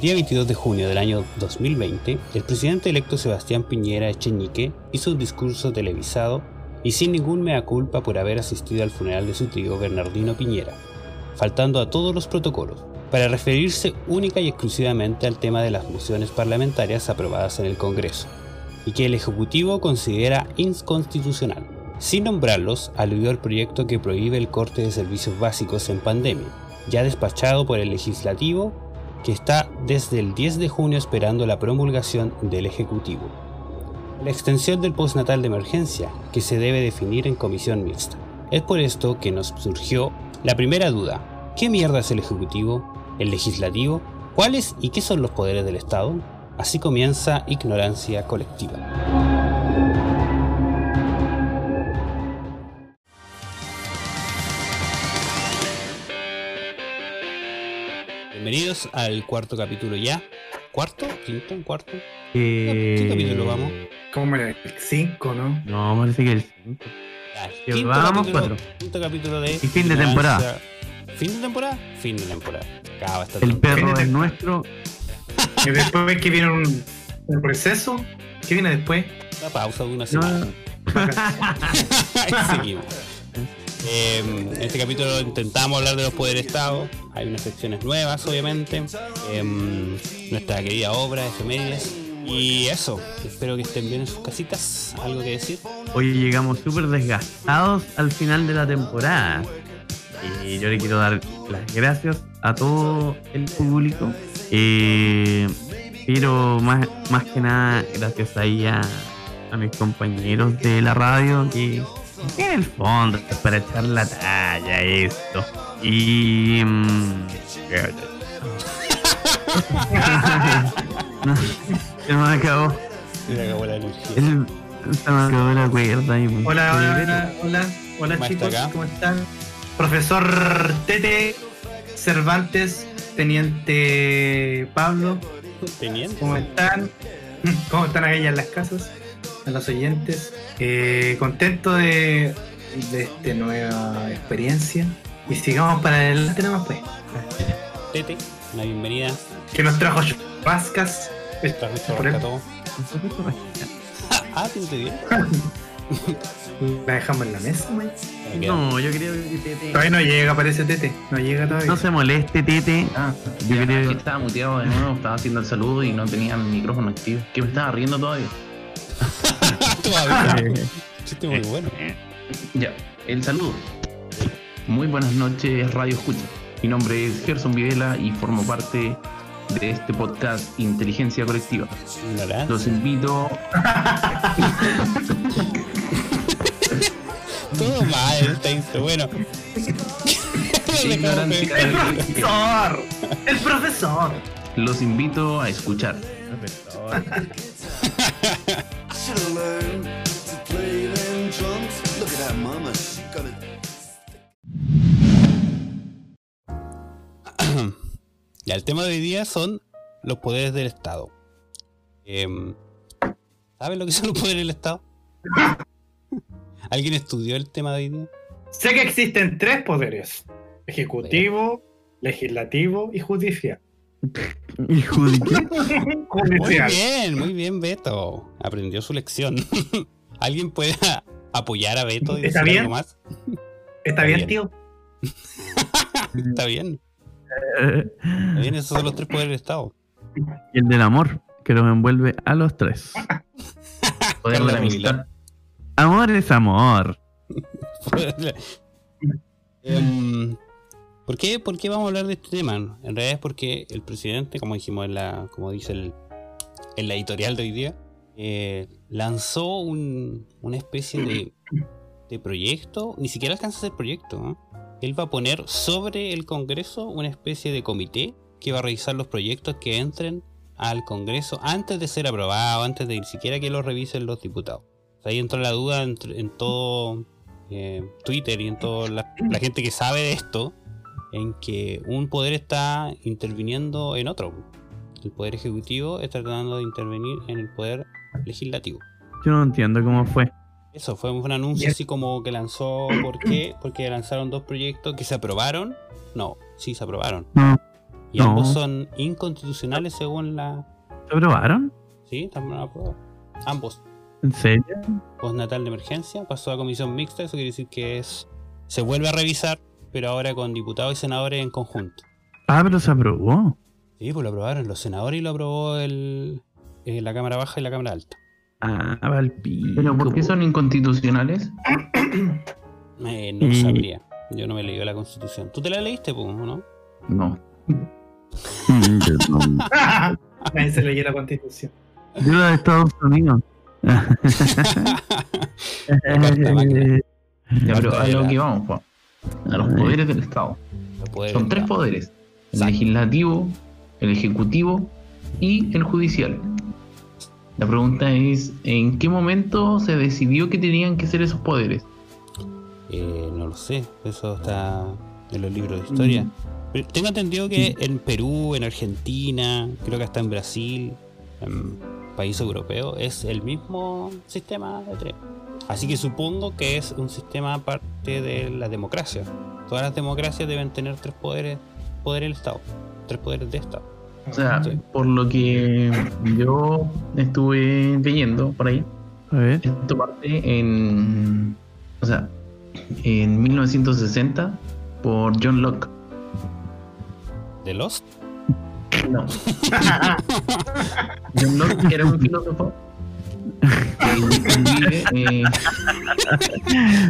Día 22 de junio del año 2020, el presidente electo Sebastián Piñera Echenique hizo un discurso televisado y sin ningún mea culpa por haber asistido al funeral de su tío Bernardino Piñera, faltando a todos los protocolos, para referirse única y exclusivamente al tema de las mociones parlamentarias aprobadas en el Congreso, y que el Ejecutivo considera inconstitucional. Sin nombrarlos, aludió al proyecto que prohíbe el corte de servicios básicos en pandemia, ya despachado por el legislativo que está desde el 10 de junio esperando la promulgación del Ejecutivo. La extensión del postnatal de emergencia, que se debe definir en comisión mixta. Es por esto que nos surgió la primera duda. ¿Qué mierda es el Ejecutivo? ¿El Legislativo? ¿Cuáles y qué son los poderes del Estado? Así comienza ignorancia colectiva. Bienvenidos al cuarto capítulo ya. ¿Cuarto? ¿Quinto? ¿Cuarto? Eh, ¿Qué capítulo vamos? ¿Cómo era? El 5, ¿no? No, parece que el 5. Ya, Que quinto vamos capítulo- cuatro. Quinto capítulo de. Y fin de temporada. ¿Fin de temporada? Fin de temporada. Acaba esta El temporada. perro es nuestro. Y después que viene un, un receso. ¿Qué viene después? Una pausa de una No, semana. Ahí seguimos. Eh, en este capítulo intentamos hablar de los poderes de Estado. Hay unas secciones nuevas, obviamente. Eh, nuestra querida obra, efemérides. Y eso, espero que estén bien en sus casitas. ¿Algo que decir? Hoy llegamos súper desgastados al final de la temporada. Y yo le quiero dar las gracias a todo el público. Eh, pero más, más que nada, gracias ahí a, a mis compañeros de la radio que en el fondo para echar la talla esto. Y... mm, no, se me acabó. Se me acabó la energía. El- se me acabó la cuerda. Y, Hola, hola, hola, hola ¿Cómo chicos, está? ¿cómo están? Profesor Tete Cervantes, Teniente Pablo, Teniente. ¿cómo están? ¿Cómo están aquellas en las casas? A los oyentes. Eh, contento de, de esta nueva experiencia. Y sigamos para adelante nomás pues. Tete, una bienvenida. Que nos trajo Vascas. Él. rescató. Ah, ¿te bien? La dejamos en la mesa, No, yo creo que Tete. Todavía no llega, parece Tete. No llega todavía. No se moleste, Tete. Ah, Yo ya, creo- aquí estaba muteado de nuevo, estaba haciendo el saludo y no tenía el micrófono activo. Que me estaba riendo todavía. Todavía. Chiste muy bueno. Ya, el saludo. Muy buenas noches, Radio Escucha. Mi nombre es Gerson Videla y formo parte de este podcast Inteligencia Colectiva. Los invito. Todo mal, está. Bueno. ¡El profesor! ¡El profesor! Los invito a escuchar. Learned to play them drums. Look at that mama, she got it. Ya, el tema de hoy día son los poderes del Estado. Em, ¿Saben lo que son los poderes del Estado? ¿Alguien estudió el tema de hoy día? Sé que existen tres poderes: ejecutivo, legislativo y judicial. Hijo de qué? Muy bien, muy bien, Beto. Aprendió su lección. ¿Alguien puede apoyar a Beto y ¿Está decir bien? algo más? ¿Está Bien. bien, tío? Está bien. Está bien, esos son los tres poderes del Estado. Y el del amor, que los envuelve a los tres. Poder de la amistad. Amor es amor. Em, ¿por, qué, ¿Por qué vamos a hablar de este tema? En realidad es porque el presidente, como dijimos en la, como dice el, en la editorial de hoy día, eh, lanzó un- una especie de, de proyecto, ni siquiera alcanza a ser proyecto, ¿no? Él va a poner sobre el Congreso una especie de comité que va a revisar los proyectos que entren al Congreso antes de ser aprobado, antes de ni siquiera que los revisen los diputados. O sea, ahí entró la duda en todo eh, Twitter y en toda la gente que sabe de esto, en que un poder está interviniendo en otro. El poder ejecutivo está tratando de intervenir en el poder legislativo. Yo no entiendo cómo fue. Eso fue un anuncio así como que lanzó. ¿Por qué? Porque lanzaron dos proyectos que se aprobaron. No, sí se aprobaron. No. Y No. ambos son inconstitucionales según la. ¿Se aprobaron? Sí, también aprobado. Ambos. ¿En serio? Postnatal de emergencia pasó a comisión mixta, eso quiere decir que es. Se vuelve a revisar, pero ahora con diputados y senadores en conjunto. Ah, pero se aprobó. Sí, pues lo aprobaron los senadores y lo aprobó el, eh, la Cámara Baja y la Cámara Alta. Ah, Valpico. ¿Pero por qué son inconstitucionales? Eh, no Y- sabría. Yo no me leí la constitución. ¿Tú te la leíste, pues, o no? No. Nadie se leyó la constitución. Yo la de Estados Unidos. Ya, pero a lo que vamos, Juan. A los poderes del Estado. Son tres Estado. poderes. El Exacto. legislativo, el ejecutivo y el judicial. La pregunta es, ¿en qué momento se decidió que tenían que ser esos poderes? Eh, no lo sé, eso está en los libros de historia. Mm. Pero tengo entendido que en Perú, en Argentina, creo que hasta en Brasil, en países europeos, es el mismo sistema de tres. Así que supongo que es un sistema aparte de la democracia. Todas las democracias deben tener tres poderes, poder del Estado, tres poderes de Estado. O sea, Sí. por lo que yo estuve leyendo por ahí, A ver. esto parte en, o sea, en 1960 por John Locke. ¿De Lost? No. John Locke era un filósofo eh,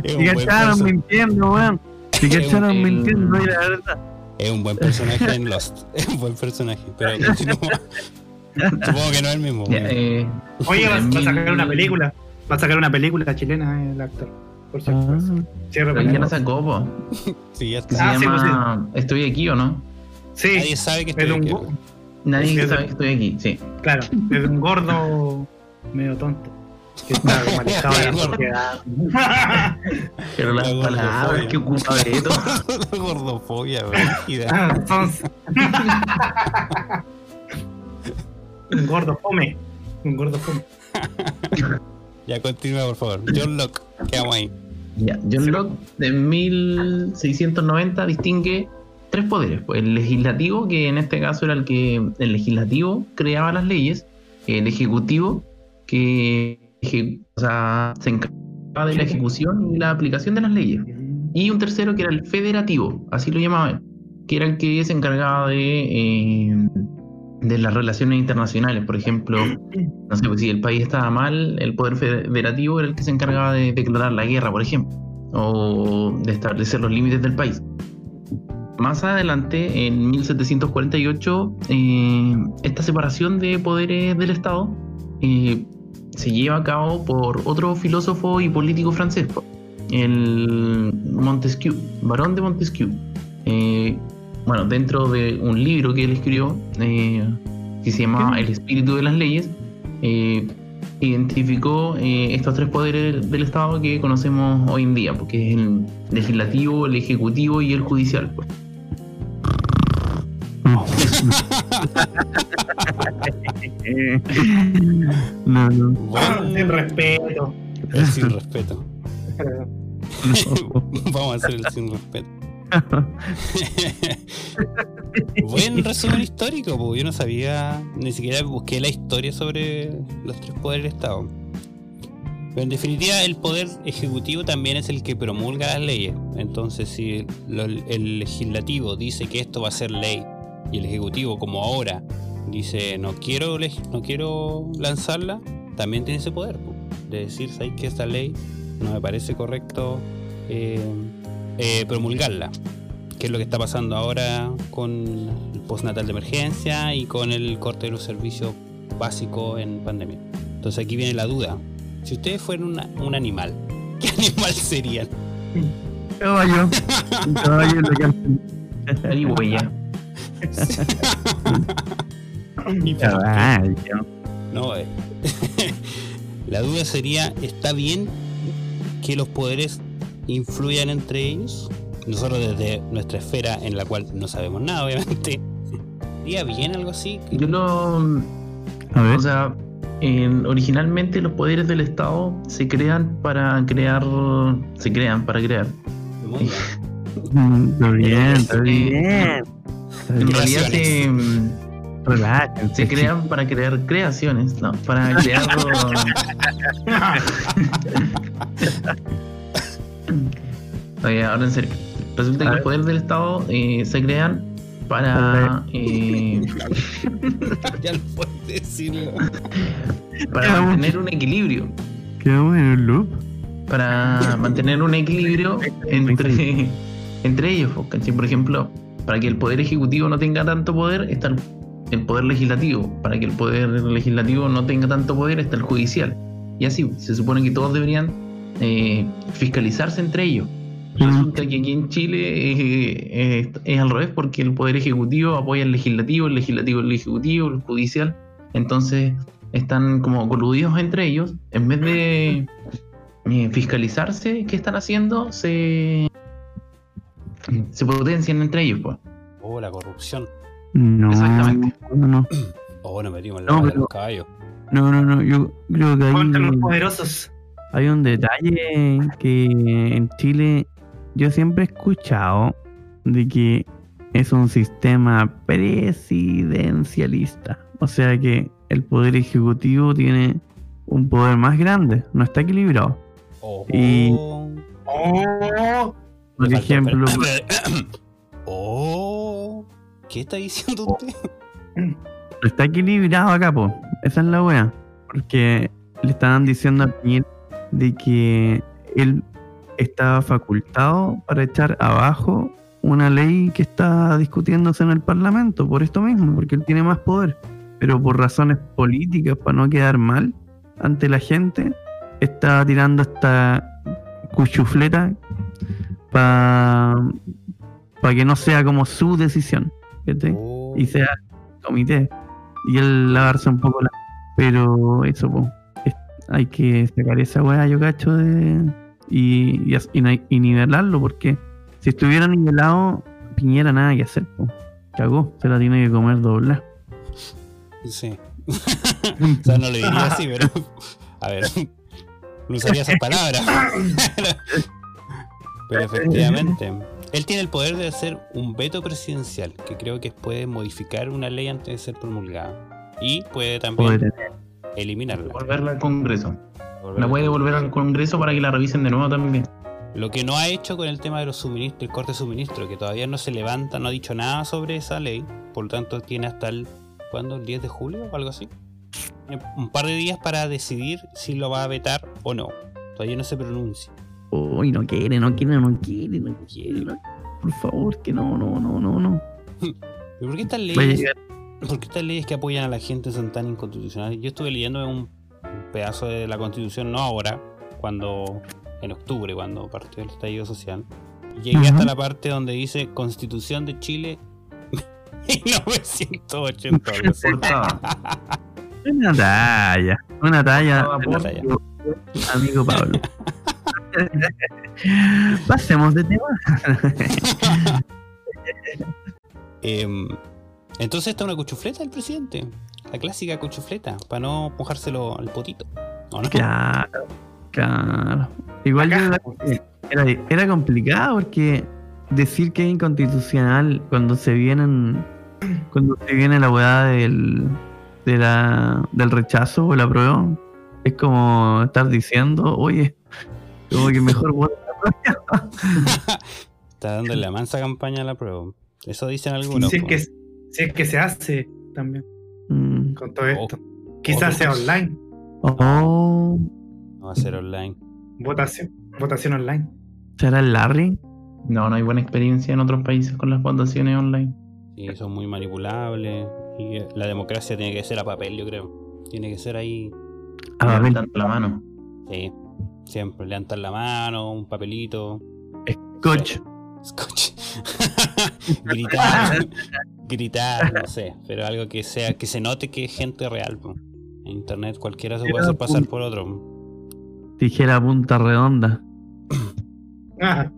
Es Si un, buen cacharon mintiendo, weón. Si cacharon el- mintiendo, y la verdad. es un buen personaje en Lost. Es un buen personaje, pero continúa. Supongo que no es el mismo. ya, eh, Oye, va, a sacar una película. Va a sacar una película chilena el actor. Por si acaso. Ah, ya la sacó, po, Sí, ya que está. se Ah, sí, llama Estoy aquí o no. Sí, Nadie sabe que es estoy aquí. Nadie sabe que estoy aquí, sí. claro, es un gordo medio tonto. Que está como alejado de la sociedad. Pero las La palabras gordofobia. que ocupa Beto. Gordofobia, brígida. Entonces. un gordo fome. Un gordo fome. Ya continúa, por favor. John Locke, quedamos ahí. Ya, John Locke de 1690 distingue tres poderes. El legislativo, que en este caso era el que el legislativo creaba las leyes, el ejecutivo, que se encargaba de la ejecución y la aplicación de las leyes. Y un tercero que era el federativo, así lo llamaban, que era el que se encargaba de, eh, de las relaciones internacionales. Por ejemplo, no sé, pues si el país estaba mal, el poder federativo era el que se encargaba de declarar la guerra, por ejemplo, o de establecer los límites del país. Más adelante, en 1748, eh, esta separación de poderes del Estado eh, se lleva a cabo por otro filósofo y político francés, el Montesquieu, barón de Montesquieu. Eh, bueno, dentro de un libro que él escribió, eh, que se llama El espíritu de las leyes, eh, identificó eh, estos tres poderes del Estado que conocemos hoy en día, porque es el legislativo, el ejecutivo y el judicial. no. no, no. Bueno, Sin respeto. el sin respeto. Vamos a hacer el sin respeto. Buen resumen histórico, porque yo no sabía, ni siquiera busqué la historia sobre los tres poderes del Estado. Pero en definitiva, el poder ejecutivo también es el que promulga las leyes. Entonces, si lo- el legislativo dice que esto va a ser ley y el ejecutivo, como ahora, dice no quiero, no quiero lanzarla, también tiene ese poder po, de decir, ¿sabes que esta ley no me parece correcto eh, eh, promulgarla? Que es lo que está pasando ahora con el postnatal de emergencia y con el corte de los servicios básicos en pandemia. Entonces aquí viene la duda. Si ustedes fueran una- un animal, ¿qué animal serían? Caballo. Un caballo en la No, eh. la duda sería, ¿está bien que los poderes influyan entre ellos? Nosotros desde nuestra esfera en la cual no sabemos nada, obviamente. ¿Sería bien algo así? Yo lo. A ver. O sea, en- originalmente los poderes del Estado se crean para crear. Se crean para crear. Mm, Está bien, está Sí. bien. En realidad se, Relájense, se crean para crear creaciones, ¿no? Para crear. Oye, ahora en serio. Resulta que los poderes del Estado eh, se crean para, eh, Ya lo puedes decirlo. para mantener un equilibrio. Quedamos en un loop. Para mantener un equilibrio entre, entre ellos. ¿cachai? Por ejemplo, para que el poder ejecutivo no tenga tanto poder, está el, el poder legislativo. Para que el poder legislativo no tenga tanto poder, está el judicial. Y así, se supone que todos deberían eh, fiscalizarse entre ellos. Resulta que aquí en Chile eh, eh, es al revés porque el poder ejecutivo apoya al legislativo, el legislativo el ejecutivo, el judicial. Entonces están como coludidos entre ellos. En vez de eh, fiscalizarse qué están haciendo, se, se potencian entre ellos. Pues. Oh, la corrupción. No, Exactamente. no, no, Oh, nos metimos en la No, no, pero- los caballos. no, no, no, yo creo que Contra los hay, poderosos. hay un detalle que en Chile yo siempre he escuchado de que es un sistema presidencialista. O sea que el poder ejecutivo tiene un poder más grande, no está equilibrado. Oh, Y- Oh, Por ejemplo, oh, ¿qué está diciendo usted? no está equilibrado acá, po. Esa es la wea. Porque le estaban diciendo a Piñera de que él estaba facultado para echar abajo una ley que está discutiéndose en el Parlamento, por esto mismo, porque él tiene más poder. Pero por razones políticas, para no quedar mal ante la gente, está tirando esta cuchufleta para que no sea como su decisión. ¿Cachai? Oh, y sea comité y él lavarse un poco la pero eso es- hay que sacar esa weá yo cacho de y, y, y y nivelarlo porque si estuviera nivelado Piñera nada que hacer cagó se la tiene que comer doblar Sí. o sea, no le diría así, pero. A ver. No usaría esas palabras. pero efectivamente. Él tiene el poder de hacer un veto presidencial, que creo que puede modificar una ley antes de ser promulgada. Y puede también Poder- eliminarla. Devolverla al Congreso. La puede devolver al Congreso para que la revisen de nuevo también. Lo que no ha hecho con el tema de los suministros, el corte de suministro, que todavía no se levanta, no ha dicho nada sobre esa ley, por lo tanto tiene hasta el, ¿cuándo? ¿El 10 de julio o algo así? Tiene un par de días para decidir si lo va a vetar o no. Todavía no se pronuncia. Uy, no quiere, no quiere, no quiere, no quiere. no- Por favor, que no, no, no, no, no. ¿Pero por qué estas a leyes, llegar- por qué estas leyes que apoyan a la gente son tan inconstitucionales? Yo estuve leyendo un, pedazo de la constitución, no ahora, cuando, en octubre, cuando partió el estallido social. Y llegué hasta la parte donde dice Constitución de Chile 1980. algo así. Portada. Una talla, una talla, Una talla. amigo Pablo. Pasemos de tema. Em, entonces esta es una cuchufleta del presidente. La clásica cuchufleta, para no mojárselo al potito. ¿O no? Claro, claro. Igual Acá. era, era complicado porque decir que es inconstitucional cuando se vienen cuando se viene la weá del de la, del rechazo o la prueba es como estar diciendo oye como que mejor vota Está dando la mansa campaña a la prueba. Eso dicen algunos. si, es que, si es que se hace también Mm. con todo esto. Quizás Oh. sea online. oh No va a ser online. Votación. Votación online. será el Larry No, no hay buena experiencia en otros países con las votaciones online. Sí, son muy manipulables. Y la democracia tiene que ser a papel, yo creo. Tiene que ser ahí. a Levantar la mano. Sí. Siempre levantar la mano, un papelito. coach Scotch. gritar. gritar, no sé. Pero algo que sea, que se note que es gente real. po. En internet cualquiera se puede hacer pasar por otro. tijera punta redonda Ah,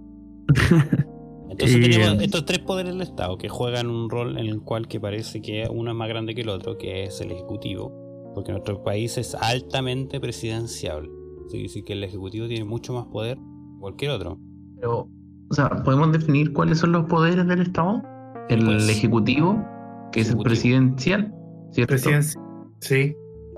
Entonces Y, tenemos estos tres poderes del Estado que juegan un rol en el cual que parece que uno es más grande que el otro, que es el Ejecutivo, porque nuestro país es altamente presidenciable. Que sí que el Ejecutivo tiene mucho más poder que cualquier otro. Pero, o sea, ¿podemos definir cuáles son los poderes del Estado? el Pues. ejecutivo, que es el presidencial, ¿cierto? Presidencia. Sí.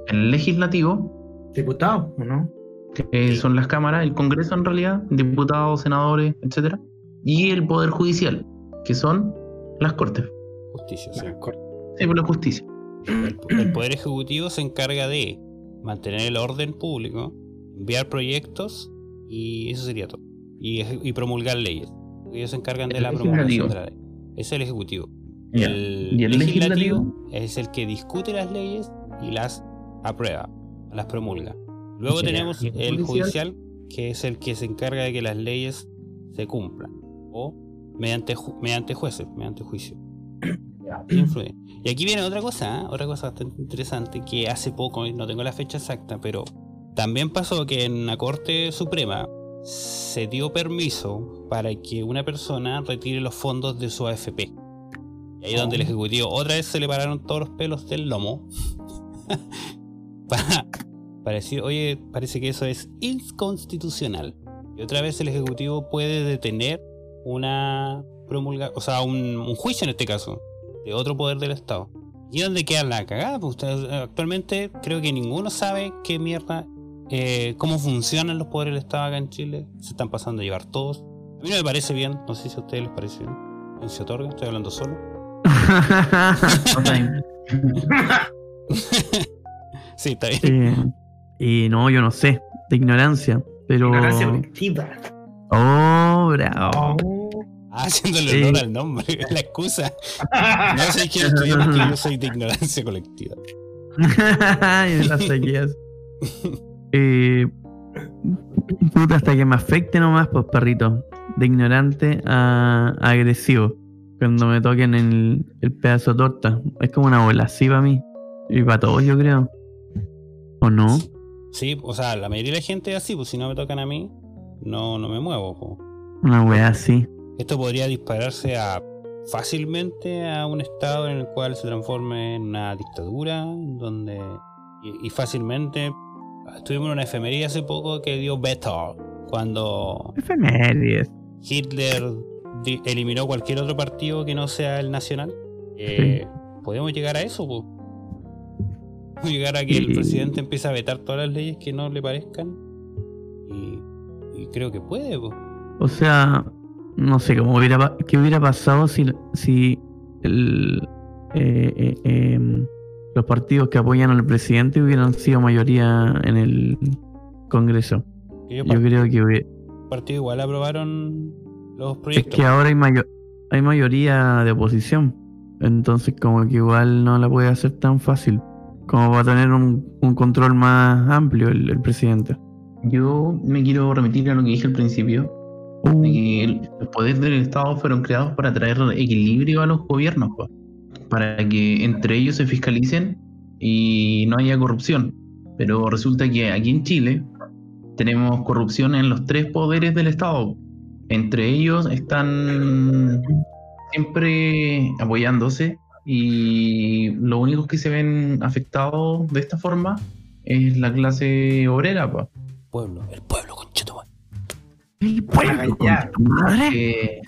El legislativo, Diputado, ¿o no? que Sí. son las cámaras, el Congreso en realidad, diputados, senadores, etcétera, y el Poder Judicial, que son las Cortes, Justicia, sí. Ah, cor- sí, por la justicia. El, el Poder Ejecutivo se encarga de mantener el orden público, enviar proyectos y eso sería todo. Y, promulgar leyes. Ellos se encargan de la promulgación de la ley. Es el Ejecutivo. El, ¿Y el legislativo, legislativo? es el que discute las leyes y las aprueba, las promulga. Luego tenemos ¿Y el el judicial? judicial, que es el que se encarga de que las leyes se cumplan. O mediante, ju- mediante jueces, mediante juicio. Influye. Y aquí viene otra cosa, ¿eh? otra cosa bastante interesante que hace poco, no tengo la fecha exacta, pero también pasó que en la Corte Suprema se dio permiso para que una persona retire los fondos de su AFP. Y ahí es donde el Ejecutivo otra vez se le pararon todos los pelos del lomo para, para decir, oye, parece que eso es inconstitucional. Y otra vez el Ejecutivo puede detener una promulga, o sea, un, un juicio en este caso, de otro poder del Estado. ¿Y dónde queda la cagada? Pues actualmente creo que ninguno sabe qué mierda, eh, cómo funcionan los poderes del Estado acá en Chile. Se están pasando a llevar todos. A mí no me parece bien, no sé si a ustedes les parece bien. ¿Quién se otorga? Estoy hablando solo. sí, está bien. Eh, y no, yo no sé, de ignorancia, pero... Ignorancia colectiva. Oh, bravo. Ah, haciéndole Sí. honor al nombre, la excusa. No sé quién estudió porque yo soy de ignorancia colectiva. y me la saqueas. Eh, puta, hasta que me afecte nomás, pues perrito. De ignorante a, a agresivo. Cuando me toquen el, el pedazo de torta. Es como una bola así para mí. Y para todos, yo creo. ¿O no? Sí, o sea, la mayoría de la gente es así, pues si no me tocan a mí, no, no me muevo. po. Una wea así. Esto podría dispararse a fácilmente a un estado en el cual se transforme en una dictadura, donde y, y fácilmente estuvimos en una efemería hace poco que dio veto cuando Efemérides. Hitler eliminó cualquier otro partido que no sea el nacional. Eh, Podemos llegar a eso, pues. Podemos llegar a que el presidente empiece a vetar todas las leyes que no le parezcan. Y, y creo que puede, pues. O sea, no sé cómo hubiera qué hubiera pasado si, si el, eh, eh, em, los partidos que apoyan al presidente hubieran sido mayoría en el Congreso. Yo creo que hubiera- partido igual aprobaron los es proyectos. que ahora hay mayo- hay mayoría de oposición. Entonces como que igual no la puede hacer tan fácil. Como para tener un, un control más amplio el, el presidente. Yo me quiero remitir a lo que dije al principio, Uh, de que el- los poderes del Estado fueron creados para traer equilibrio a los gobiernos, pues, para que entre ellos se fiscalicen y no haya corrupción. Pero resulta que aquí en Chile tenemos corrupción en los tres poderes del Estado. Entre ellos están siempre apoyándose y los únicos que se ven afectados de esta forma es la clase obrera, pues. pueblo, el pueblo, el pueblo, ya. concha tu madre. Eh,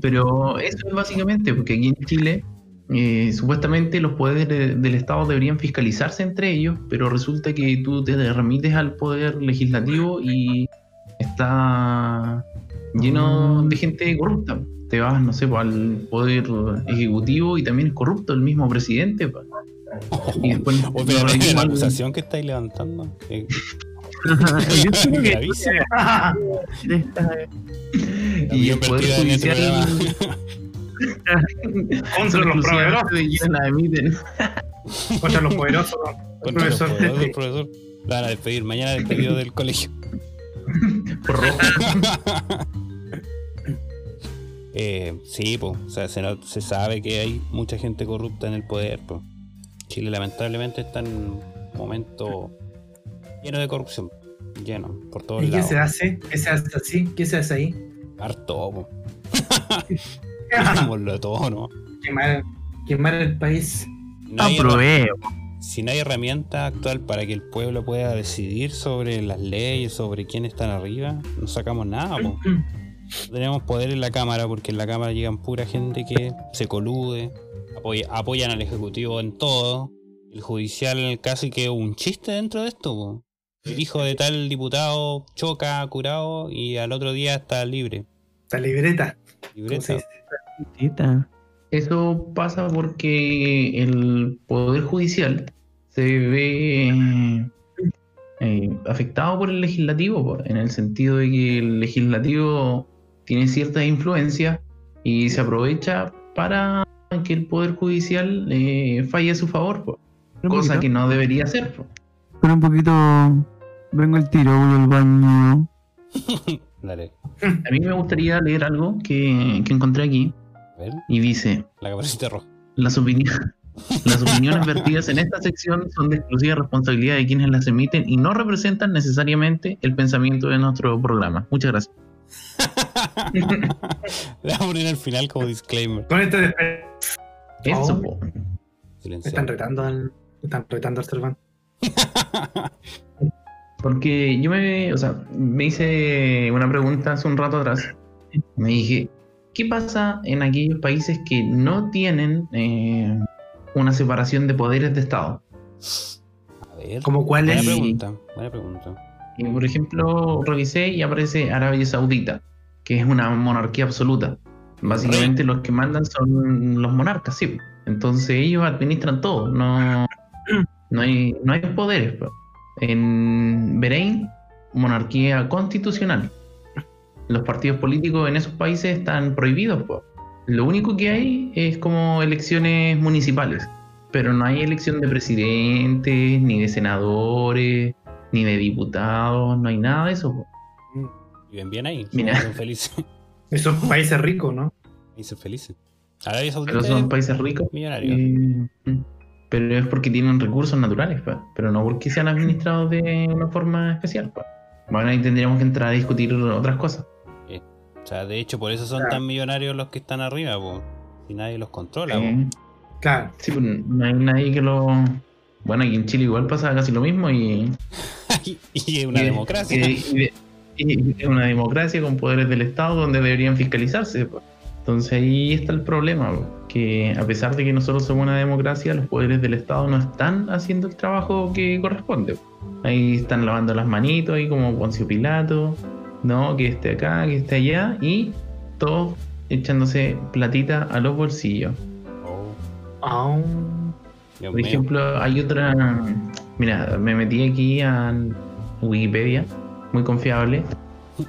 pero eso es básicamente, porque aquí en Chile eh, supuestamente los poderes de- del Estado deberían fiscalizarse entre ellos, pero resulta que tú te remites al poder legislativo y está lleno de gente corrupta. Te vas, no sé, al poder ejecutivo y también es corrupto el mismo presidente. Y después- pero no, la acusación que estáis levantando. eh, y el poder judicial. Contra los emiten. contra los poderosos. Contra los profesor poderosos, profesor. La van a despedir. Mañana despedido del colegio. Por rojo. Eh, sí, pues, o sea, se, no- se sabe que hay mucha gente corrupta en el poder. Pues. Chile lamentablemente está en un momento lleno de corrupción. Lleno, por todos ¿Y qué lados. se hace? ¿Qué se hace así? ¿Qué se hace ahí? Harto, po. Todo, ¿no? quemar, quemar el país. No si no hay herramienta actual para que el pueblo pueda decidir sobre las leyes, sobre quién están arriba, no sacamos nada, po. tenemos poder en la Cámara porque en la Cámara llegan pura gente que se colude, apoya- apoyan al Ejecutivo en todo. El judicial casi que un chiste dentro de esto. po. El hijo de tal diputado choca, curado y al otro día está libre. Esta libreta. ¿cómo se Libreta. Eso pasa porque el Poder Judicial se ve eh, afectado por el legislativo, en el sentido de que el legislativo tiene cierta influencia y se aprovecha para que el Poder Judicial eh, falle a su favor, cosa poquito. que no debería hacer. Pero un poquito. Vengo al tiro, voy al baño. Dale. A mí me gustaría leer algo que, que encontré aquí ver, y dice, la caperucita roja. Las, opini- las opiniones vertidas en esta sección son de exclusiva responsabilidad de quienes las emiten y no representan necesariamente el pensamiento de nuestro programa. Muchas gracias. Le voy a poner al final como disclaimer. Con esto de- Eso, Oh. están retando al. Están retando al Cerván. Porque yo me, o sea, me hice una pregunta hace un rato atrás. Me dije, ¿qué pasa en aquellos países que no tienen eh, una separación de poderes de Estado? A ver. ¿Cómo cuál Buena es? pregunta. Buena pregunta. Y, por ejemplo, revisé y aparece Arabia Saudita, que es una monarquía absoluta. Básicamente los que mandan son los monarcas, sí. Entonces ellos administran todo, no, no, hay, no hay poderes. pues. En Bahrein, monarquía constitucional. Los partidos políticos en esos países están prohibidos. pues. Lo único que hay es como elecciones municipales, pero no hay elección de presidentes, ni de senadores, ni de diputados, no hay nada de eso. pues. Viven bien ahí. Mira. Son felices. Esos países ricos, ¿no? Dicen felices. Arabia Saudita Pero son es países ricos. millonario. eh, pero es porque tienen recursos naturales, pero no porque sean administrados de una forma especial. pues. Bueno, ahí tendríamos que entrar a discutir otras cosas. O sea, de hecho, por eso son Claro. tan millonarios los que están arriba, po. Si nadie los controla. Eh, Claro. sí, pues, no hay nadie que lo... Bueno, aquí en Chile igual pasa casi lo mismo y... y es una y- democracia. y- y- y es una democracia con poderes del Estado donde deberían fiscalizarse. pues. Entonces ahí está el problema, pues, que a pesar de que nosotros somos una democracia, los poderes del Estado no están haciendo el trabajo que corresponde. Ahí están lavando las manitos, ahí como Poncio Pilato, no, que esté acá, que esté allá, y todos echándose platita a los bolsillos. Oh, Ah, Dios Por mío. ejemplo, hay otra. Mira, me metí aquí a Wikipedia, muy confiable,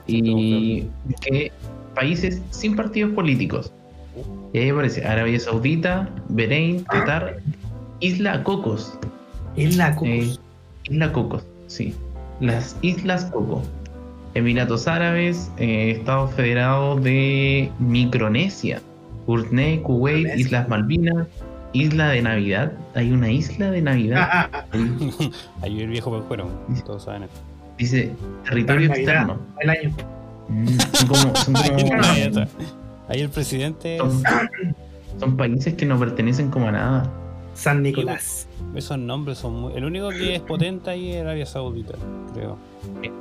y busqué países sin partidos políticos. Y ahí aparece Arabia Saudita, Bahrein, Qatar, Isla Cocos. Isla Cocos. Eh, Isla Cocos, sí. Las Islas Cocos. Emiratos Árabes, eh, Estados Federados de Micronesia, Brunei, Kuwait, Micronesia. Islas Malvinas, Isla de Navidad. Hay una isla de Navidad. Ahí el viejo bueno, todos saben esto. Dice territorio Navidad, externo. El año. Mm, Son como, son Ahí, como- ahí está. Ahí el presidente, son- son países que no pertenecen como a nada. San Nicolás. esos nombres son muy. El único que es potente ahí es Arabia Saudita, creo.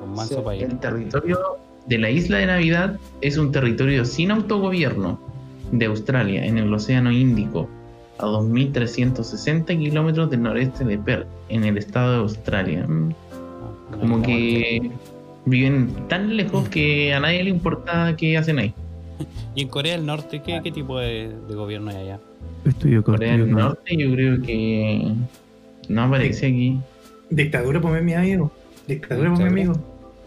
Con manso país. El territorio de la isla de Navidad es un territorio sin autogobierno de Australia en el Océano Índico, a 2.360 kilómetros del noreste de Perth, en el estado de Australia. Mm, No, Como que viven tan lejos que a nadie le importa qué hacen ahí. ¿Y en Corea del Norte qué, qué tipo de, de gobierno hay allá? Estudio corto. Corea del Norte yo creo que no aparece aquí. Dictadura, pues mi amigo. Dictadura, mi amigo.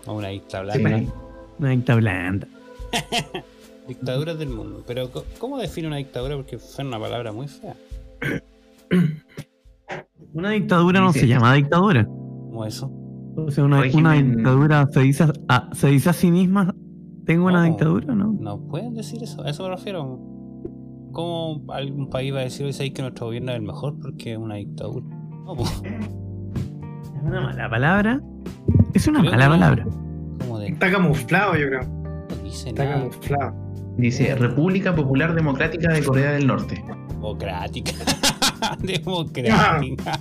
O una dicta Sí. blanda. Una dicta blanda. Dictaduras del mundo. Pero, ¿cómo define una dictadura? Porque suena una palabra muy fea. Una dictadura no se llama dictadura. ¿Cómo eso? O sea, una, dictadura se dice, a, se dice a sí misma, tengo una dictadura, ¿no? No pueden decir eso, a eso me refiero. ¿Cómo algún país va a decir hoy sabéis que nuestro gobierno es el mejor porque es una dictadura? No, pues, Es una mala palabra. Es una Creo mala que palabra. ¿cómo de Está camuflado, yo creo. no dice Está nada? camuflado. Dice República Popular Democrática de Corea del Norte. Democrática. Democrática.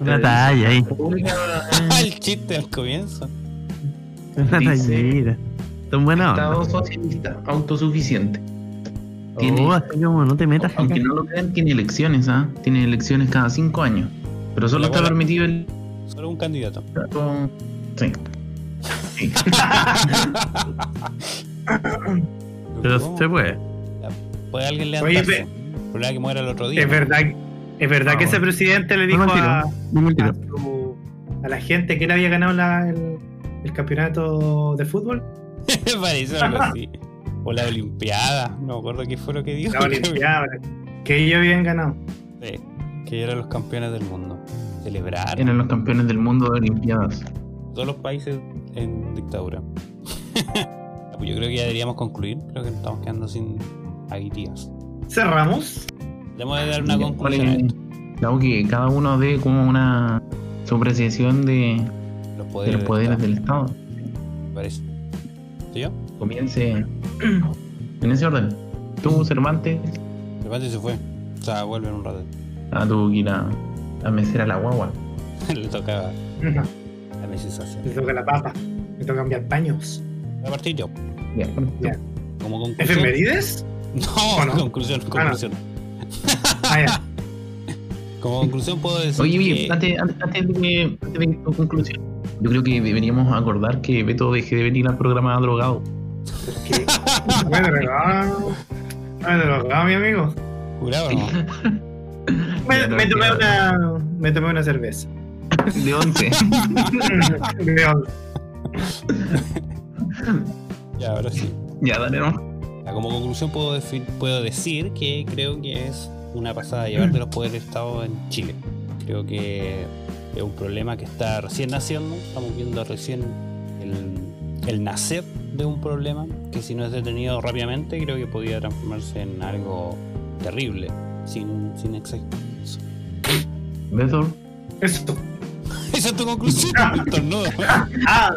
Una talla ahí. República el chiste al comienzo. Una tallera. Tan buena Estado socialista, autosuficiente. Tiene- Oh, así como no te metas Aunque no lo crean, tiene elecciones, ¿ah? Tiene elecciones cada cinco años. Pero solo está permitido el. Solo un candidato. Sí. Sí. Pero se puede. ¿Puede alguien Oye, levantarse? problema es que muera el otro día. Es verdad, es verdad que No. ese presidente le dijo No, mentira. a, No mentira. a, su- a la gente que él había ganado la- el, el campeonato de fútbol, Parece algo así. O la Olimpiada. No me acuerdo qué fue lo que dijo. la Olimpiada, que ellos habían ganado. Sí, que eran los campeones del mundo. Celebrar. Eran los campeones del mundo de Olimpiadas. Todos los países en dictadura. Pues Yo creo que ya deberíamos concluir. Creo que nos estamos quedando sin ideas. Cerramos. Debemos de dar una Ya, conclusión a vale, esto. Claro que cada uno dé como una su apreciación de, Los de poderes, los poderes del del Estado. Me parece. ¿Sí yo? Comience en ese orden. Tú, Cervantes, Cervantes se fue. O sea, vuelve en un rato. ah, tuvo que ir a, a mecer a la guagua. Le tocaba la necesización. toca la papa. Me toca cambiar paños. A partir yo. Ya, Ya. Como conclusión. ¿Efemerides? No, ¿O no? conclusión, Ah, no. conclusión. Ah. Como conclusión puedo decir Oye, oye, que... antes, antes, antes de que, antes de tu conclusión, yo creo que deberíamos acordar que Beto deje de venir al programa drogado. ¿Qué? Me he drogado. Me he drogado, mi amigo. Jurado, ¿no? Me, me tomé una, me tomé una cerveza. De 11. De once. Ya, ahora sí. ya, dale, ¿no? Como conclusión puedo, puedo decir que creo que es una pasada llevar de los poderes del Estado en Chile. Creo que es un problema que está recién naciendo. Estamos viendo recién el, el nacer de un problema que si no es detenido rápidamente creo que podría transformarse en algo terrible. Sin, sin exagerar. Beto, Eso. Esa es tu conclusión, estornudo. Ah.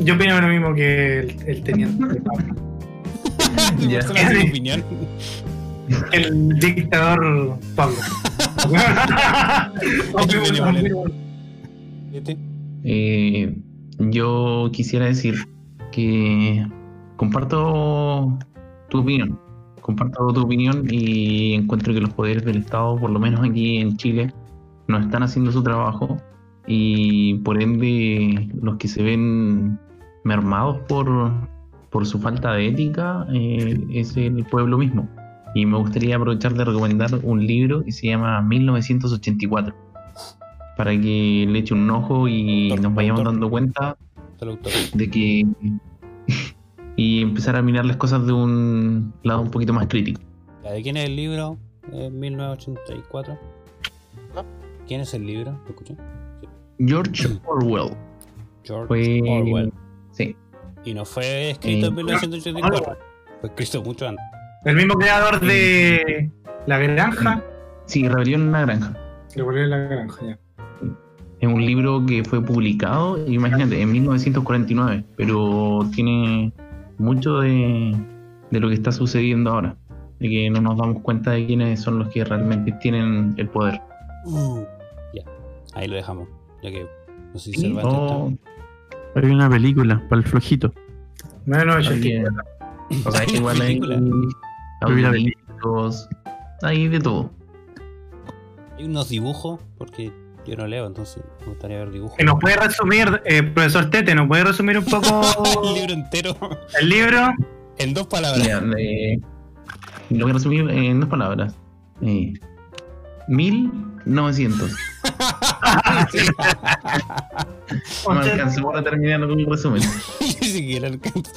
Yo opino lo mismo que el, el teniente. Es tu opinión. El dictador Pablo. Eh, yo quisiera decir que comparto tu opinión. Comparto tu opinión y encuentro que los poderes del Estado, por lo menos aquí en Chile, no están haciendo su trabajo y por ende los que se ven mermados por, por su falta de ética eh, es el pueblo mismo. Y me gustaría aprovechar de recomendar un libro que se llama 1984 para que le eche un ojo y nos vayamos dando cuenta de que y empezar a mirar las cosas de un lado un poquito más crítico. ¿De quién es el libro? Eh, 1984. ¿Quién es el libro? ¿Lo escuché? George Orwell George fue Orwell. sí, Y no fue escrito Eh, en 1984. Fue escrito mucho antes. El mismo creador de La Granja. sí, Rebelión en una granja. Le volvió La Granja, ya. Es un libro que fue publicado, imagínate, en 1949, pero tiene mucho de, de lo que está sucediendo ahora, de que no nos damos cuenta de quiénes son los que realmente tienen el poder. Ya, ahí lo dejamos. Ya que no sé si Sí, Cervantes o- está- Hay una película para el flojito. Bueno, yo. O sea, que igual hay Película. audiolibros, hay de todo. Hay unos dibujos, porque yo no leo, entonces me gustaría ver dibujos. Que ¿Nos puede resumir, eh, profesor Tete, nos puede resumir un poco El libro entero el libro? en dos palabras. Mira, eh, lo voy a resumir en dos palabras. Eh, 1900. No alcanzó para terminar con un resumen. Ni siquiera alcanzo.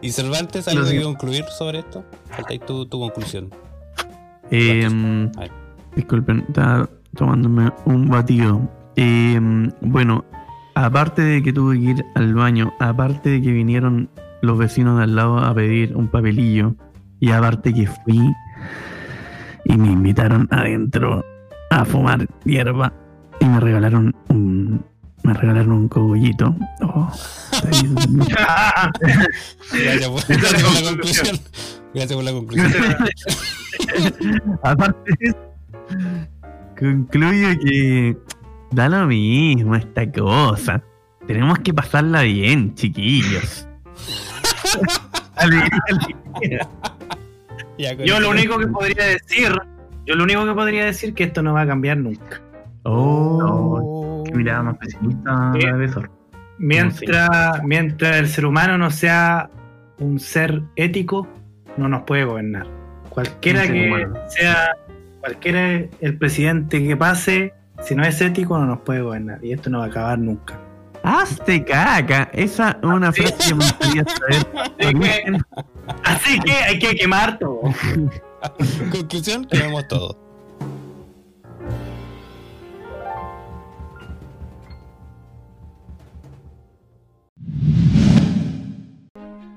¿Y Cervantes algo que concluir sobre esto? Falta ahí tu, tu conclusión. Eh, A ver. disculpen, estaba tomándome un batido. Eh, bueno, aparte de que tuve que ir al baño, aparte de que vinieron los vecinos de al lado a pedir un papelillo, y aparte que fui y me invitaron adentro a fumar hierba y me regalaron un me regalaron un cogollito. Oh. Gracias por, la conclusión. Gracias por la conclusión. Aparte de eso, concluyo que da lo mismo esta cosa. Tenemos que pasarla bien, chiquillos. Ya, Yo lo único que podría decir, yo lo único que podría decir que esto no va a cambiar nunca. Oh, Qué mirada más pesimista Sí. Mientras, mientras el ser humano no sea un ser ético, no nos puede gobernar. Cualquiera que humano. sea, cualquiera el presidente que pase, si no es ético, no nos puede gobernar. Y esto no va a acabar nunca. hazte caca. Esa es una frase que me gustaría saber. Así que hay que quemar todo. Conclusión, quememos todo.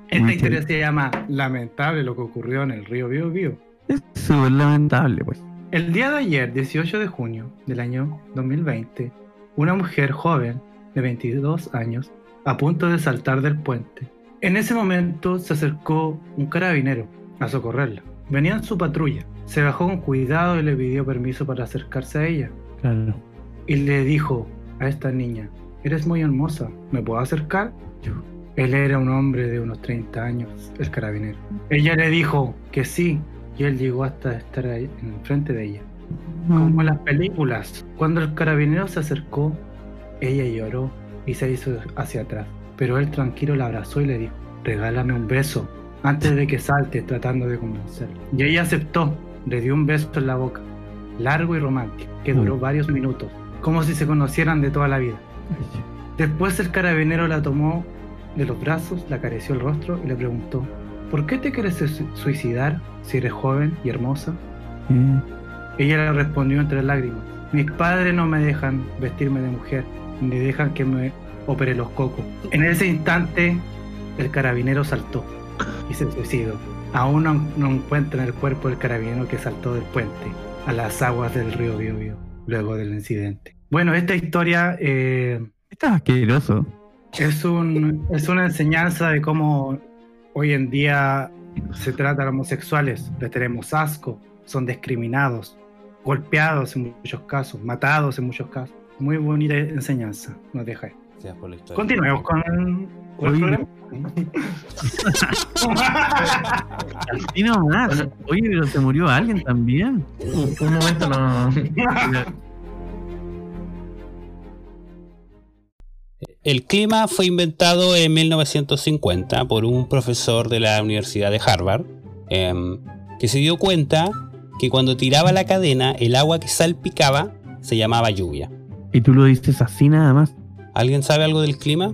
Esta historia se llama Lamentable lo que ocurrió en el río Bio Bio. Es súper lamentable, pues. El día de ayer, 18 de junio del año 2020, una mujer joven de 22 años, a punto de saltar del puente. En ese momento se acercó un carabinero a socorrerla. Venía en su patrulla. Se bajó con cuidado y le pidió permiso para acercarse a ella. Claro. Y le dijo a esta niña, eres muy hermosa, ¿me puedo acercar? Él era un hombre de unos 30 años, el carabinero. Ella le dijo que sí, y él llegó hasta estar ahí, enfrente de ella. Como en las películas, cuando el carabinero se acercó, ella lloró y se hizo hacia atrás. Pero él tranquilo la abrazó y le dijo, regálame un beso, antes de que salte tratando de convencerla. Y ella aceptó, le dio un beso en la boca, largo y romántico, que duró Mm. varios minutos, como si se conocieran de toda la vida. Después el carabinero la tomó de los brazos, le acarició el rostro y le preguntó, ¿por qué te quieres su- suicidar si eres joven y hermosa? Eh, Ella le respondió entre lágrimas, mis padres no me dejan vestirme de mujer, ni dejan que me opere los cocos. En ese instante, el carabinero saltó y se suicidó. Aún no, no encuentran el cuerpo del carabinero que saltó del puente a las aguas del río Biobío luego del incidente. Bueno, esta historia eh, Esto es asqueroso. es, un, es una enseñanza de cómo hoy en día se trata a los homosexuales. Les tenemos asco, son discriminados, golpeados en muchos casos, matados en muchos casos. Muy bonita enseñanza, nos deja. ahí. Gracias por la historia. Continuemos con, con el Oye. programa. Y no más. Oye, pero se murió alguien también. Un momento no. El clima fue inventado en 1950 por un profesor de la Universidad de Harvard, em, que se dio cuenta que cuando tiraba la cadena, el agua que salpicaba se llamaba lluvia. Y tú lo dices así nada más. ¿Alguien sabe algo del clima?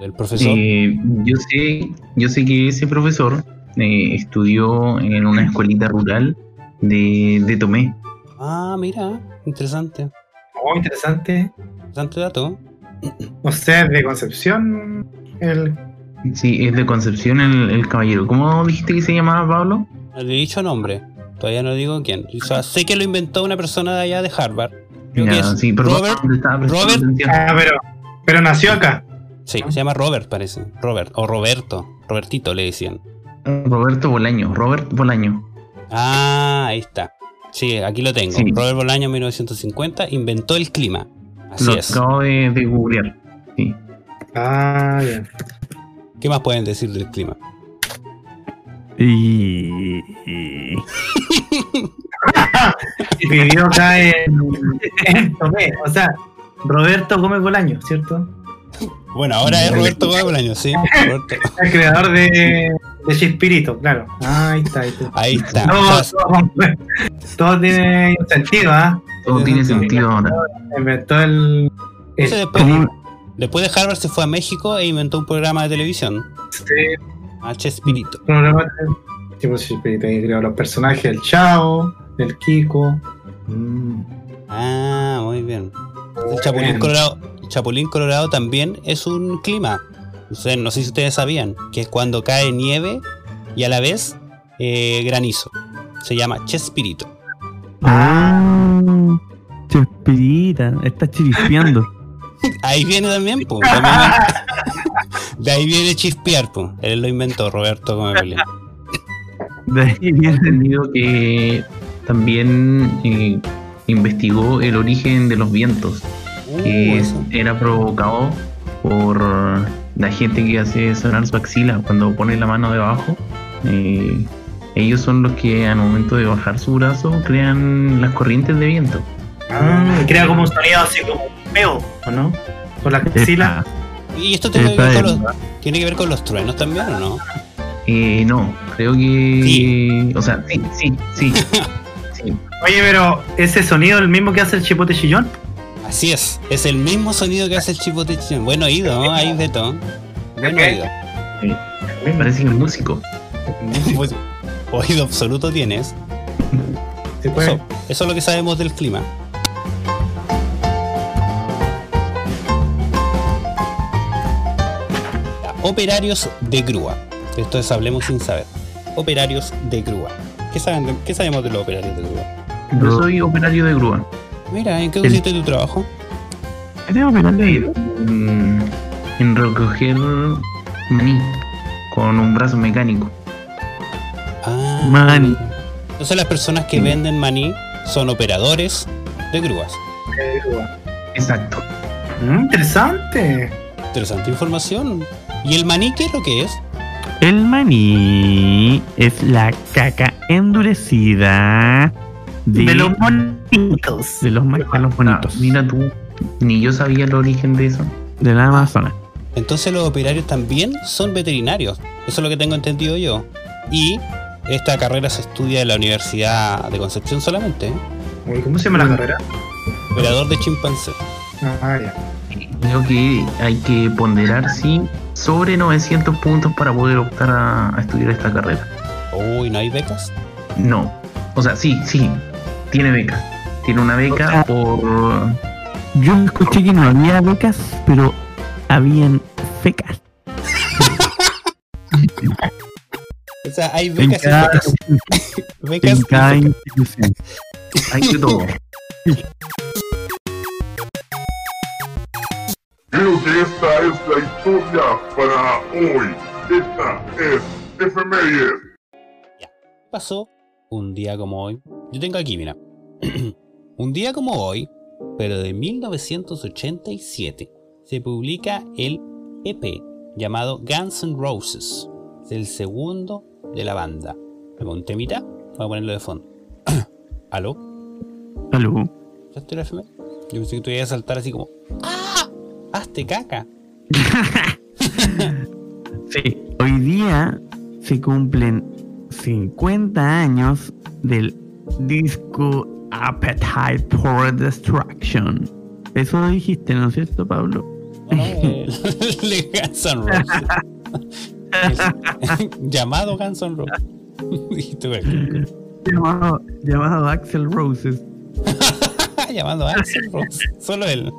¿Del profesor? Eh, yo sé, yo sé que ese profesor eh, estudió en una escuelita rural de, de Tomé. Ah, mira, interesante. Oh, interesante. Interesante dato. O sea, de Concepción, el Sí, es de Concepción el, el caballero. ¿Cómo dijiste que se llamaba Pablo? No le he dicho nombre. Todavía no digo quién. O sea, sé que lo inventó una persona de allá de Harvard. Creo que Ya, es sí, perdón, Robert. Robert-. Ah, pero, pero nació acá. Sí, se llama Robert, parece. Robert. O Roberto. Robertito le decían. Roberto Bolaño. Robert Bolaño. Ah, ahí está. Sí, aquí lo tengo. Sí. Robert Bolaño, 1950, inventó el clima. Así Lo es. acabo de, de googlear. Sí. Ah, ya. ¿Qué más pueden decir del clima? Y. vivió acá en, en Tomé. O sea, Roberto Gómez Bolaño, ¿cierto? Bueno, ahora es Roberto Bolaño, sí. Roberto. El creador de, de Chespirito, claro. Ah, ahí está, ahí está. Ahí está. No, O sea, todo, todo tiene sentido, ¿ah? Todo tiene sentido ahora. Inventó el. después, de Harvard se fue a México e inventó un programa de televisión. este A Chespirito. programa de- tipo Chespirito. Ahí creó los personajes: el Chao, el Kiko. Mm. Ah, muy bien. El Chapulín. Colorado, el Chapulín Colorado también es un clima. Ustedes, no sé si ustedes sabían, que es cuando cae nieve y a la vez eh, granizo. Se llama Chespirito. Ah, Chespirita, está chirispeando. Ahí viene también, pues. también- de ahí viene chispear, pues. Él lo inventó, Roberto Gómez Bolaño. De ahí He viene. entendido que también eh, investigó el origen de los vientos, Uh, que eso. era provocado por la gente que hace sonar su axila cuando pone la mano debajo, eh, ellos son los que al momento de bajar su brazo crean las corrientes de viento. Ah, crea como un sonido así como un peo, ¿o no? Con la axila. ¿Y esto tiene que, ver con los, tiene que ver con los truenos también o no? Eh, no, creo que... O sea, sí, sí, sí. Oye, pero ese sonido es el mismo que hace el chipote chillón. Así es, es el mismo sonido que hace el chipote chillón. Buen oído, ¿no? ahí de todo. Buen oído. Parece que es músico. Pues, oído absoluto tienes. Se puede. Eso, eso es lo que sabemos del clima. Operarios de grúa. Esto es Hablemos sin saber. Operarios de grúa. ¿Qué, saben de- qué sabemos de los operarios de grúa? Yo soy operario de grúa. Mira, ¿en qué consiste tu trabajo? Eres operario. En, en recoger maní con un brazo mecánico. Ah, Maní. Entonces las personas que venden maní son operadores de grúas. Exacto. Mm, interesante. Interesante información. ¿Y el maní qué es lo que es? El maní es la caca endurecida de, De los monitos. de los, de los Ah, bonitos mira tú, ni yo sabía el origen de eso. de la Amazonas. Entonces los operarios también son veterinarios. Eso es lo que tengo entendido yo. Y esta carrera se estudia en la Universidad de Concepción solamente. ¿eh? ¿Cómo se llama la carrera? Operador de chimpancé. Ah, ya. Creo que hay que ponderar, sí, sobre 900 puntos para poder optar a, a estudiar esta carrera. Uy, ¿no hay becas? No. O sea, sí, sí, tiene beca. Tiene una beca por... Yo escuché que no había becas, pero habían fecas. O sea, hay En becas y becas. Becas en cada becas. institución. Hay de todo. Creo que esta es la historia para hoy. Esta es Efemérides. pasó un día como hoy. Yo tengo aquí, mira. un día como hoy, pero de 1987, se publica el EP llamado Guns N' Roses. Es el segundo de la banda. ¿Algo un temita? Voy a ponerlo de fondo. ¿Aló? Aló. ¿Ya estoy la efeméride? Yo pensé que tú ibas a saltar así como ¡Ah! ¡Hazte caca! Sí. Hoy día se cumplen 50 años del disco Appetite for Destruction. Eso dijiste, ¿no es cierto, Pablo? No, no, el Guns N' Roses. Es- llamado Guns N' Roses. Llamado, llamado Axel Roses. llamando a Axel Rose. Solo él.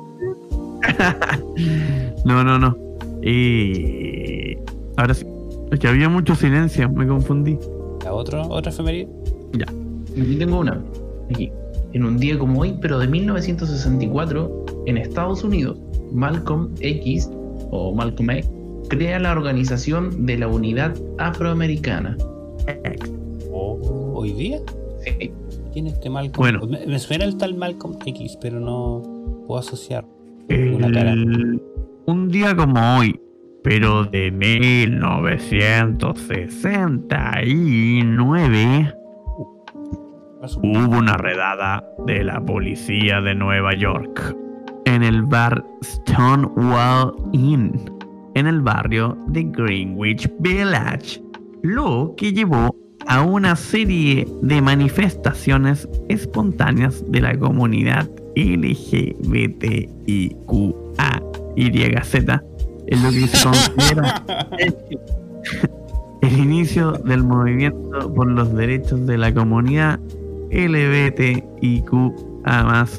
No, no, no. Y ahora sí. Es que había mucho silencio, me confundí. ¿A otro, otra efeméride? Aquí tengo una. Aquí. En un día como hoy, pero de 1964, en Estados Unidos, Malcolm X, o Malcolm X, crea la organización de la Unidad Afroamericana. Oh, ¿Hoy día? Sí. ¿Quién es este Malcolm? Bueno. Me, me suena el tal Malcolm X, pero no puedo asociar. Una cara. El- un día como hoy, pero de 1969, hubo una redada de la policía de Nueva York en el bar Stonewall Inn, en el barrio de Greenwich Village, lo que llevó a una serie de manifestaciones espontáneas de la comunidad LGBTIQA YZ, es lo que se considera el inicio del movimiento por los derechos de la comunidad LGBTIQA más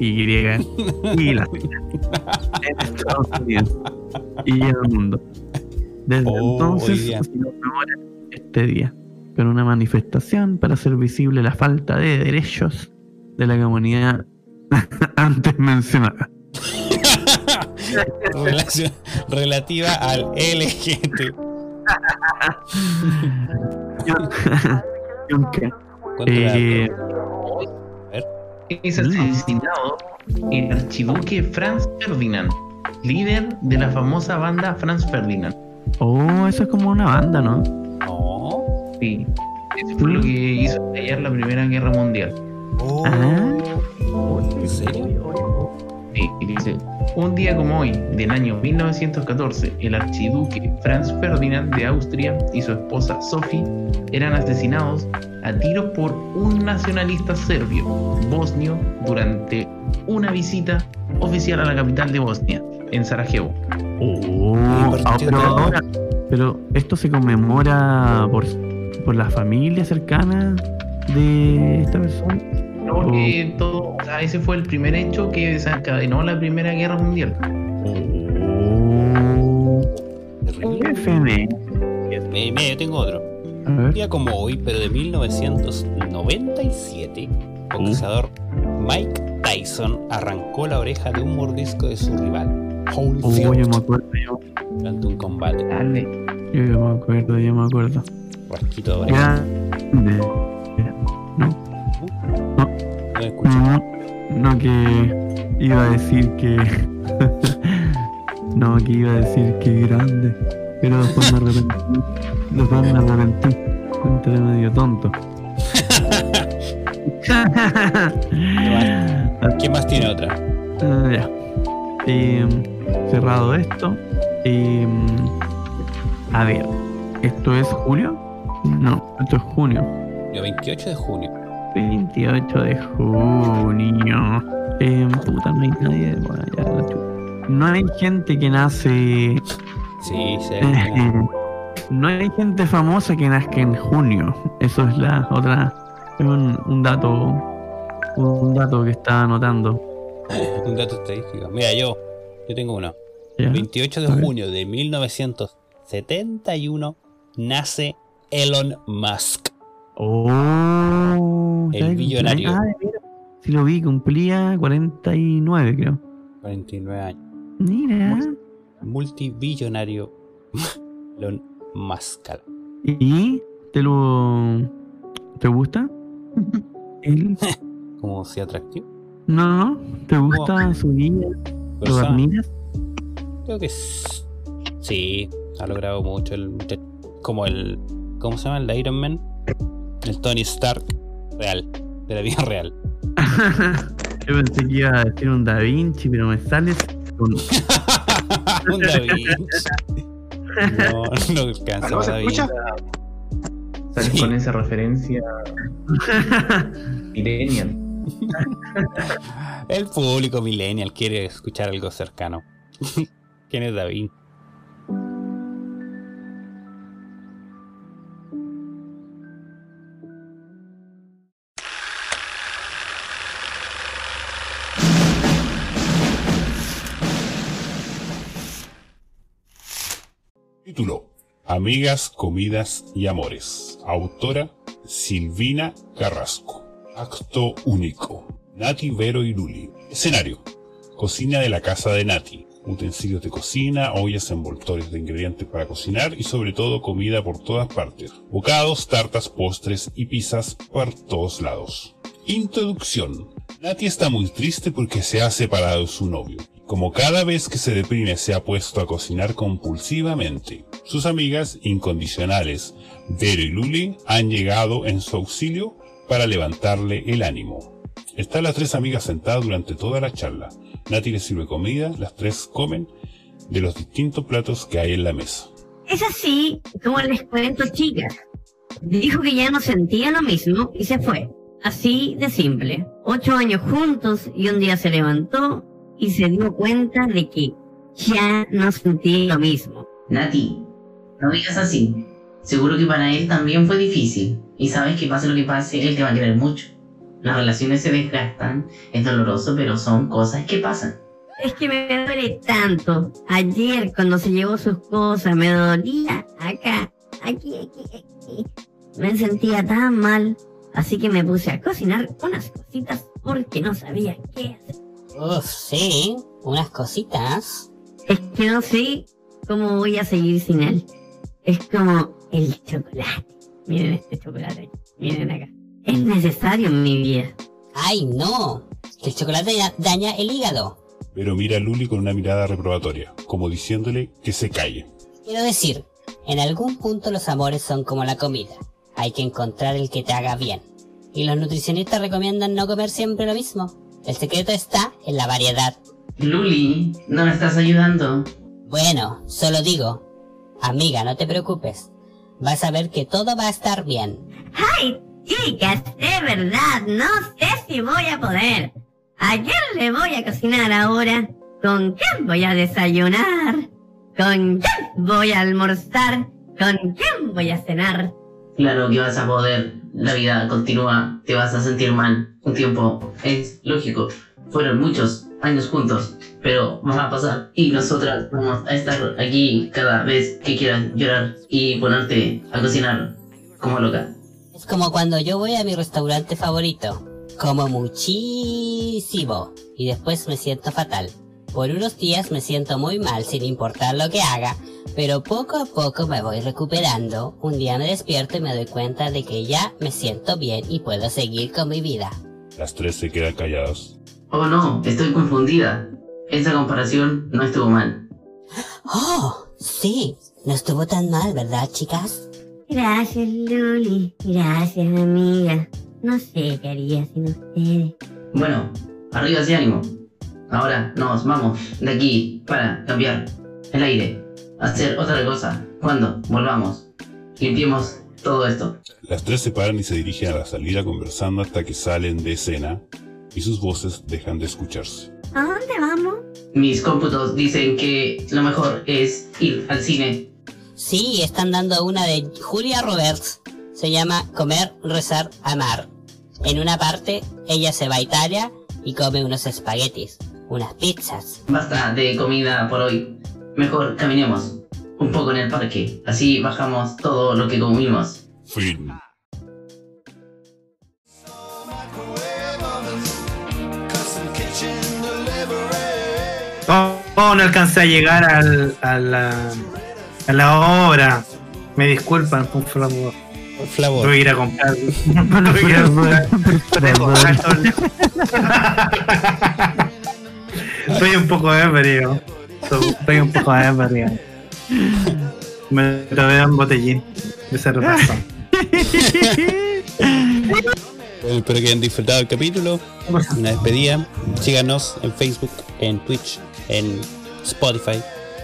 Y y la en Estados Unidos y en el mundo. Desde Oh, entonces día. se conmemora este día con una manifestación para hacer visible la falta de derechos de la comunidad antes mencionada. Relación- relativa al LGT. Eh, Es asesinado el archiduque Franz Ferdinand, líder de la famosa banda Franz Ferdinand. Oh, eso es como una banda, ¿no? No. Sí. Eso fue lo que hizo estallar la Primera Guerra Mundial. Oh. Ah. ¿En serio? Y dice, un día como hoy, del año 1914, el archiduque Franz Ferdinand de Austria y su esposa Sophie eran asesinados a tiros por un nacionalista serbio, bosnio, durante una visita oficial a la capital de Bosnia, en Sarajevo. Oh, pero ahora, pero esto se conmemora por, por la familia cercana de esta persona. No, porque todo, o sea, ese fue el primer hecho que desencadenó la Primera Guerra Mundial. Oh, Terrible. FM. Me- me- yo tengo otro. Un día como hoy, pero de 1997, boxeador Mike Tyson arrancó la oreja de un mordisco de su rival, Oh, yo Holyfield, me acuerdo, yo, durante un combate. Dale. yo, yo me acuerdo, yo me acuerdo. Rasquito de oreja. Grande. No escuché. No, no que iba a decir que. no, que iba a decir que grande. Pero después me arrepentí. Después me arrepentí. Entré medio tonto. ¿Quién más tiene otra? Ah, ya. Em, cerrado esto. em, a ver, ¿esto es julio? No, esto es junio. El 28 de junio. 28 de junio. Em, puta, no hay nadie. bueno, ya, la no hay gente que nace. Sí, sí. eh, no hay gente famosa que nazca en junio. Eso es la otra. Es un, un dato. Un dato que estaba anotando. Un dato estadístico. Mira, yo, yo tengo uno. ¿ya? El 28 de junio de 1971 nace Elon Musk. Oh, El ¿sabes? billonario. Ah, sí lo vi, cumplía 49, creo. 49 años. Mira. Multibillonario Elon Musk. ¿Y te lo. ¿Te gusta? Él. Como si atractivo. No, no, no. ¿Te gusta su vida? ¿Lo admiras? Creo que sí, ha logrado mucho el. Como el. ¿Cómo se llama? El Iron Man. El Tony Stark real. De la vida real. Yo pensé que iba a decir un Da Vinci, pero me sales con. Un Da Vinci. No, no alcanza ¿Aló, se Da Vinci. escucha? Sales Sí. con esa referencia millennial. El público millennial quiere escuchar algo cercano. ¿Quién es David? Título: Amigas, comidas y amores. Autora: Silvina Carrasco. Acto único. Nati, Vero y Luli. Escenario: Cocina de la casa de Nati. Utensilios de cocina, ollas, envoltorios de ingredientes para cocinar y sobre todo comida por todas partes. Bocados, tartas, postres y pizzas por todos lados. Introducción. Nati está muy triste porque se ha separado de su novio. Como cada vez que se deprime se ha puesto a cocinar compulsivamente. Sus amigas incondicionales, Vero y Luli, han llegado en su auxilio para levantarle el ánimo. Están las tres amigas sentadas durante toda la charla. Nati les sirve comida, las tres comen de los distintos platos que hay en la mesa. Es así como les cuento, chicas. Dijo que ya no sentía lo mismo y se fue. Así de simple. Ocho años juntos y un día se levantó y se dio cuenta de que ya no sentía lo mismo. Nati, no digas así. Seguro que para él también fue difícil. Y sabes que pase lo que pase, él te va a querer mucho. Las relaciones se desgastan, es doloroso, pero son cosas que pasan. Es que me duele tanto. Ayer cuando se llevó sus cosas me dolía acá, aquí, aquí, aquí. Me sentía tan mal. Así que me puse a cocinar unas cositas porque no sabía qué hacer. Oh, sí, unas cositas. Es que no sé cómo voy a seguir sin él. Es como el chocolate. Miren este chocolate. Miren acá. Es necesario en mi vida. Ay, no, el chocolate da- daña el hígado. Vero mira a Luli con una mirada reprobatoria, como diciéndole que se calle. Quiero decir, en algún punto los amores son como la comida. Hay que encontrar el que te haga bien. Y los nutricionistas recomiendan no comer siempre lo mismo. El secreto está en la variedad. Luli, no me estás ayudando. Bueno, solo digo, amiga, no te preocupes. Vas a ver que todo va a estar bien. ¡Ay, chicas! De verdad, no sé si voy a poder. ¿A quién le voy a cocinar ahora? ¿Con quién voy a desayunar? ¿Con quién voy a almorzar? ¿Con quién voy a cenar? Claro que vas a poder. La vida continúa. Te vas a sentir mal. Un tiempo. Es lógico. Fueron muchos años juntos. Pero va a pasar. Y nosotras vamos a estar aquí cada vez que quieras llorar y ponerte a cocinar como loca. Es como cuando yo voy a mi restaurante favorito. Como muchísimo. Y después me siento fatal. Por unos días me siento muy mal sin importar lo que haga, pero poco a poco me voy recuperando. Un día me despierto y me doy cuenta de que ya me siento bien y puedo seguir con mi vida. Las tres se quedan calladas. Oh no, estoy confundida. Esa comparación no estuvo mal. Oh, sí, no estuvo tan mal, ¿verdad, chicas? Gracias, Luli. Gracias, amiga. No sé qué haría sin ustedes. Bueno, arriba ese ánimo. Ahora nos vamos de aquí para cambiar el aire, hacer otra cosa. Cuando volvamos, limpiemos todo esto. Las tres se paran y se dirigen a la salida conversando hasta que salen de escena y sus voces dejan de escucharse. ¿A dónde vamos? Mis cómputos dicen que lo mejor es ir al cine. Sí, están dando una de Julia Roberts. Se llama Comer, Rezar, Amar. En una parte, ella se va a Italia y come unos espaguetis, unas pizzas. Basta de comida por hoy. Mejor caminemos un poco en el parque. Así bajamos todo lo que comimos. Fin. Custom kitchen delivery. Oh, oh, no alcancé a llegar al, a, la, a la obra. Me disculpan, por favor. Por favor. Voy a ir a comprar. Voy a ir a comprar. Estoy un poco ebrio. Estoy un poco ebrio. Me tomé un botellín de cerveza. Espero que hayan disfrutado el capítulo. Una despedida. Síganos en Facebook, en Twitch, en Spotify,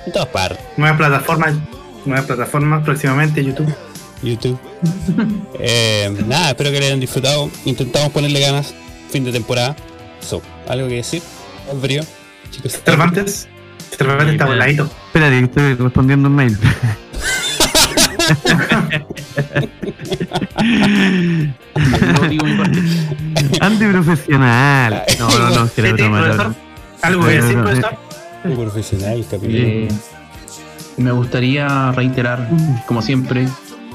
en todas partes. Nuevas plataformas, nuevas plataformas próximamente YouTube. YouTube. Eh, nada, espero que hayan disfrutado. Intentamos ponerle ganas. Fin de temporada. So, ¿algo que decir? ¿Es frío? Chicos. Cervantes. Cervantes está voladito. Espérate, que estoy respondiendo un mail. Antiprofesional. No, no, no, que broma. ¿Algo que decir, profesor? Profesional. Eh, me gustaría reiterar, como siempre,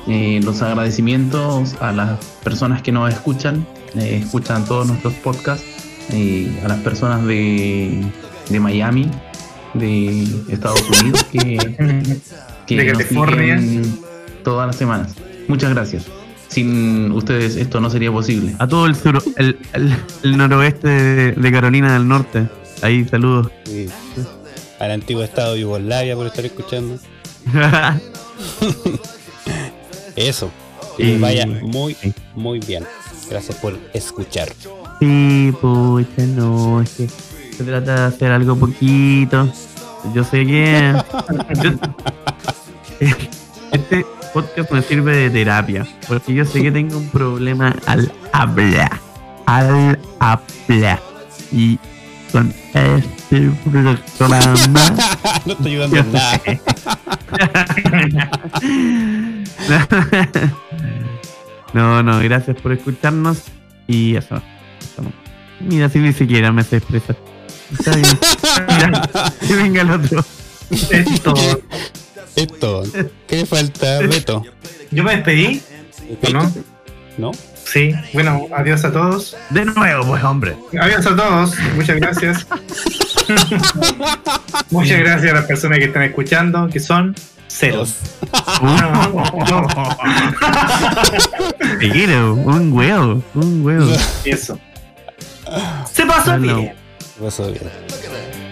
eh, los agradecimientos a las personas que nos escuchan, eh, escuchan todos nuestros podcasts, eh, a las personas de, de Miami, de Estados Unidos, que, que De nos California. todas las semanas. Muchas gracias. Sin ustedes esto no sería posible. A todo el sur, el, el, el noroeste de, de Carolina del Norte. Ahí, saludos. Sí. Al antiguo estado de Yugoslavia por estar escuchando. Eso. Sí. vaya muy, muy bien. Gracias por escuchar. Sí, pucha, no, es que se trata de hacer algo poquito. Yo sé que. yo- este podcast me sirve de terapia, porque yo sé que tengo un problema al hablar. Al hablar. Y con este programa. no estoy ayudando en nada. No, no, gracias por escucharnos y eso. Mira, si ni siquiera me sé expresar. Está bien. Mira, que venga el otro. Esto. Esto. ¿Qué falta, Beto? Yo me despedí, ¿o no? ¿No? Sí. Bueno, adiós a todos. De nuevo, pues, hombre. Adiós a todos. Muchas gracias. Muchas gracias a las personas que están escuchando, que son cero. Te quiero, un huevo, un huevo. Eso. Se pasó bien. Vai saber.